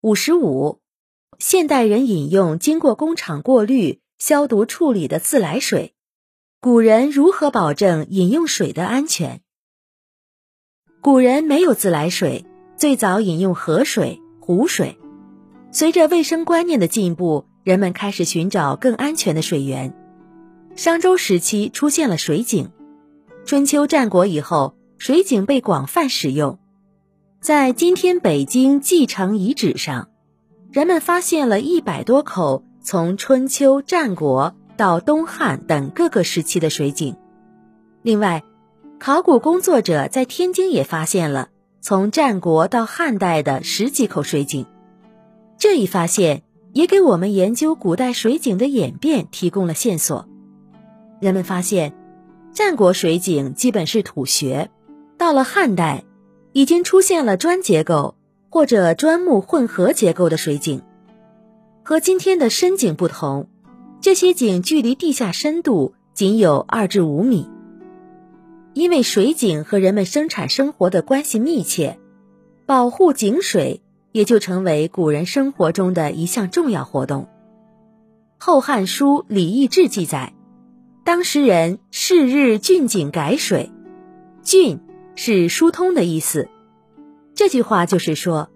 五十五，现代人饮用经过工厂过滤、消毒处理的自来水，古人如何保证饮用水的安全？古人没有自来水，最早饮用河水、湖水。随着卫生观念的进步，人们开始寻找更安全的水源。商周时期出现了水井，春秋战国以后，水井被广泛使用。在今天北京蓟城遗址上，人们发现了一百多口从春秋战国到东汉等各个时期的水井。另外，考古工作者在天津也发现了从战国到汉代的十几口水井。这一发现也给我们研究古代水井的演变提供了线索。人们发现，战国水井基本是土穴，到了汉代。已经出现了砖结构或者砖木混合结构的水井，和今天的深井不同，这些井距离地下深度仅有二至五米。因为水井和人们生产生活的关系密切，保护井水也就成为古人生活中的一项重要活动。《后汉书·礼义志》记载，当时人是日郡井改水，郡。是疏通的意思。这句话就是说，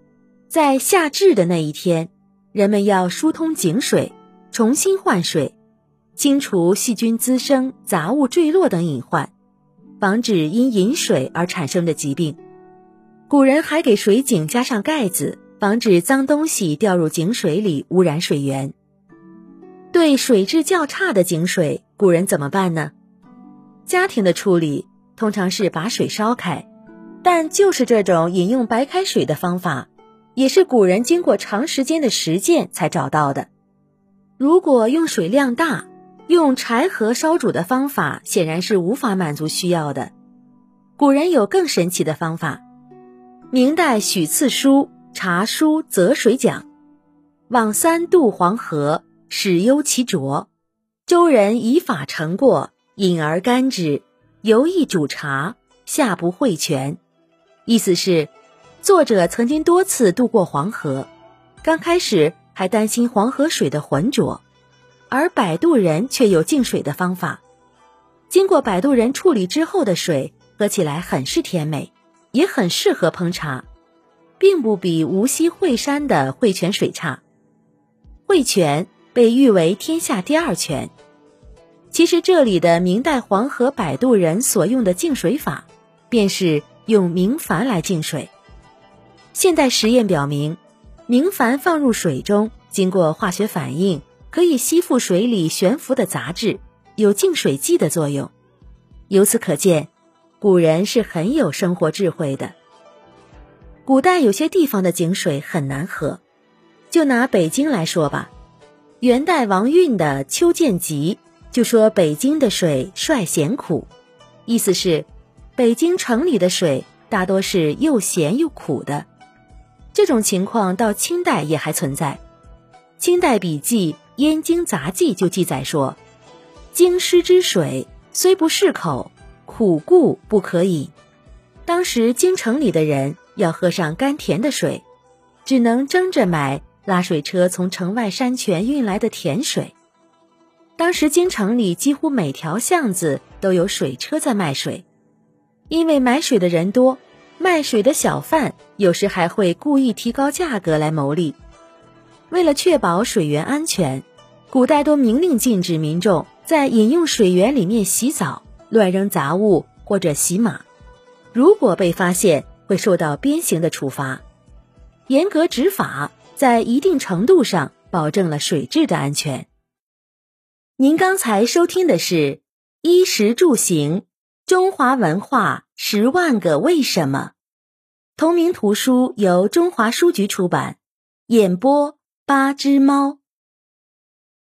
在夏至的那一天，人们要疏通井水，重新换水，清除细菌滋生、杂物坠落等隐患，防止因饮水而产生的疾病。古人还给水井加上盖子，防止脏东西掉入井水里污染水源。对水质较差的井水，古人怎么办呢？家庭的处理。通常是把水烧开，但就是这种饮用白开水的方法，也是古人经过长时间的实践才找到的。如果用水量大，用柴禾烧煮的方法显然是无法满足需要的。古人有更神奇的方法。明代许次书《茶书择水讲》：“往三渡黄河，始忧其浊。周人以法成过，饮而甘之。”游艺煮茶，下不会泉。意思是，作者曾经多次渡过黄河，刚开始还担心黄河水的浑浊，而摆渡人却有净水的方法。经过摆渡人处理之后的水，喝起来很是甜美，也很适合烹茶，并不比无锡惠山的惠泉水差。惠泉被誉为天下第二泉。其实这里的明代黄河摆渡人所用的净水法，便是用明矾来净水。现代实验表明，明矾放入水中，经过化学反应，可以吸附水里悬浮的杂质，有净水剂的作用。由此可见，古人是很有生活智慧的。古代有些地方的井水很难喝，就拿北京来说吧，元代王运的《秋见集》。就说北京的水率咸苦，意思是北京城里的水大多是又咸又苦的。这种情况到清代也还存在。清代笔记《燕京杂记》就记载说：“京师之水虽不适口，苦故不可饮。”当时京城里的人要喝上甘甜的水，只能争着买拉水车从城外山泉运来的甜水。当时京城里几乎每条巷子都有水车在卖水，因为买水的人多，卖水的小贩有时还会故意提高价格来牟利。为了确保水源安全，古代都明令禁止民众在饮用水源里面洗澡、乱扔杂物或者洗马，如果被发现会受到鞭刑的处罚。严格执法在一定程度上保证了水质的安全。您刚才收听的是《衣食住行：中华文化十万个为什么》，同名图书由中华书局出版，演播八只猫。